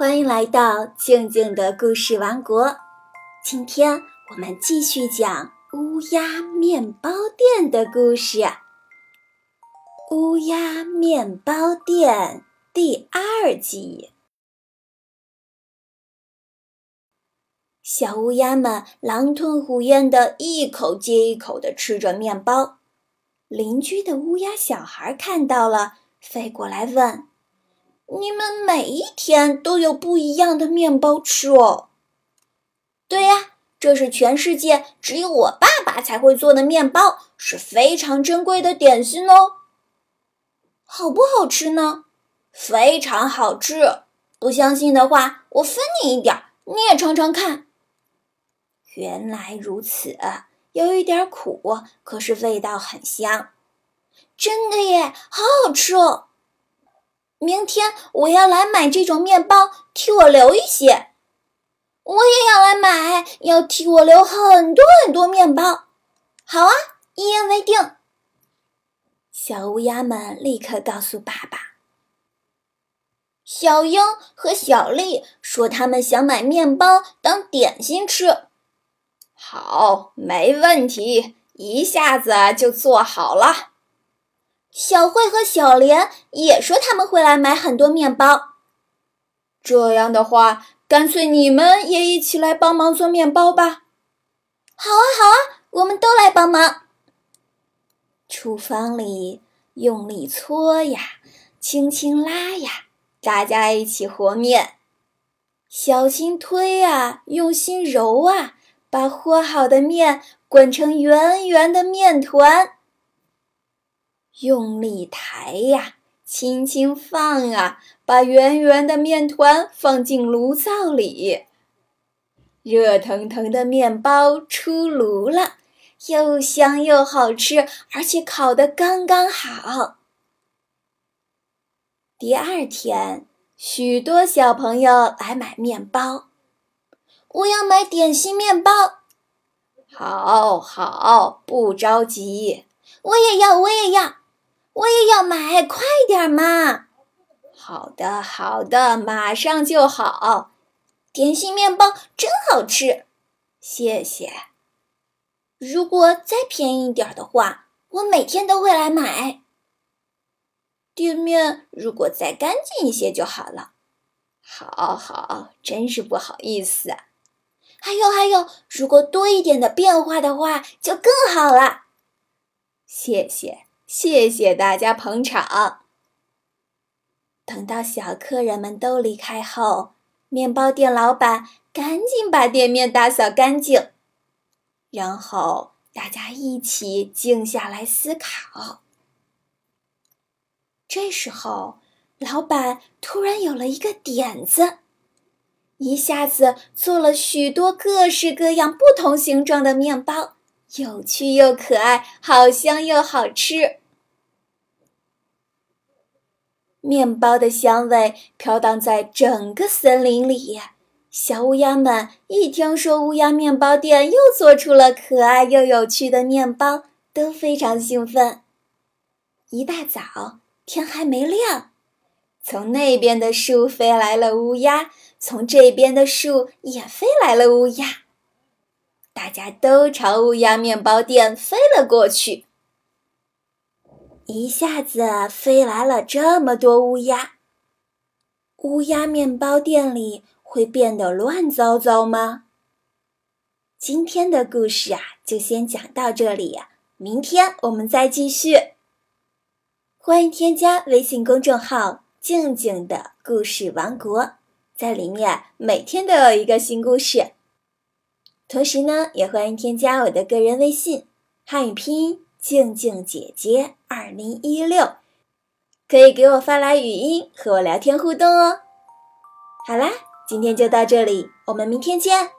欢迎来到静静的故事王国。今天我们继续讲乌鸦面包店的故事。乌鸦面包店第二集。小乌鸦们狼吞虎咽的一口接一口的吃着面包。邻居的乌鸦小孩看到了，飞过来问。你们每一天都有不一样的面包吃哦。对呀，这是全世界只有我爸爸才会做的面包，是非常珍贵的点心哦。好不好吃呢？非常好吃。不相信的话，我分你一点，你也尝尝看。原来如此，有一点苦，可是味道很香。真的耶，好好吃哦。明天我要来买这种面包，替我留一些。我也要来买，要替我留很多很多面包。好啊，一言为定。小乌鸦们立刻告诉爸爸。小鹰和小丽说，他们想买面包当点心吃。好，没问题，一下子就做好了。小慧和小莲也说他们会来买很多面包。这样的话，干脆你们也一起来帮忙做面包吧。好啊，好啊，我们都来帮忙。厨房里用力搓呀，轻轻拉呀，大家一起和面；小心推呀，用心揉啊，把和好的面滚成圆圆的面团。用力抬呀，轻轻放啊，把圆圆的面团放进炉灶里。热腾腾的面包出炉了，又香又好吃，而且烤得刚刚好。第二天，许多小朋友来买面包。我要买点心面包。好好，不着急。我也要，我也要。我也要买，快点嘛！好的，好的，马上就好。点心面包真好吃，谢谢。如果再便宜一点的话，我每天都会来买。店面如果再干净一些就好了。好好，真是不好意思。还有还有，如果多一点的变化的话，就更好了。谢谢。谢谢大家捧场。等到小客人们都离开后，面包店老板赶紧把店面打扫干净，然后大家一起静下来思考。这时候，老板突然有了一个点子，一下子做了许多各式各样、不同形状的面包，有趣又可爱，好香又好吃。面包的香味飘荡在整个森林里，小乌鸦们一听说乌鸦面包店又做出了可爱又有趣的面包，都非常兴奋。一大早，天还没亮，从那边的树飞来了乌鸦，从这边的树也飞来了乌鸦，大家都朝乌鸦面包店飞了过去。一下子飞来了这么多乌鸦，乌鸦面包店里会变得乱糟糟吗？今天的故事啊，就先讲到这里，明天我们再继续。欢迎添加微信公众号“静静的故事王国”，在里面每天都有一个新故事。同时呢，也欢迎添加我的个人微信，汉语拼音。静静姐姐二零一六，可以给我发来语音和我聊天互动哦。好啦，今天就到这里，我们明天见。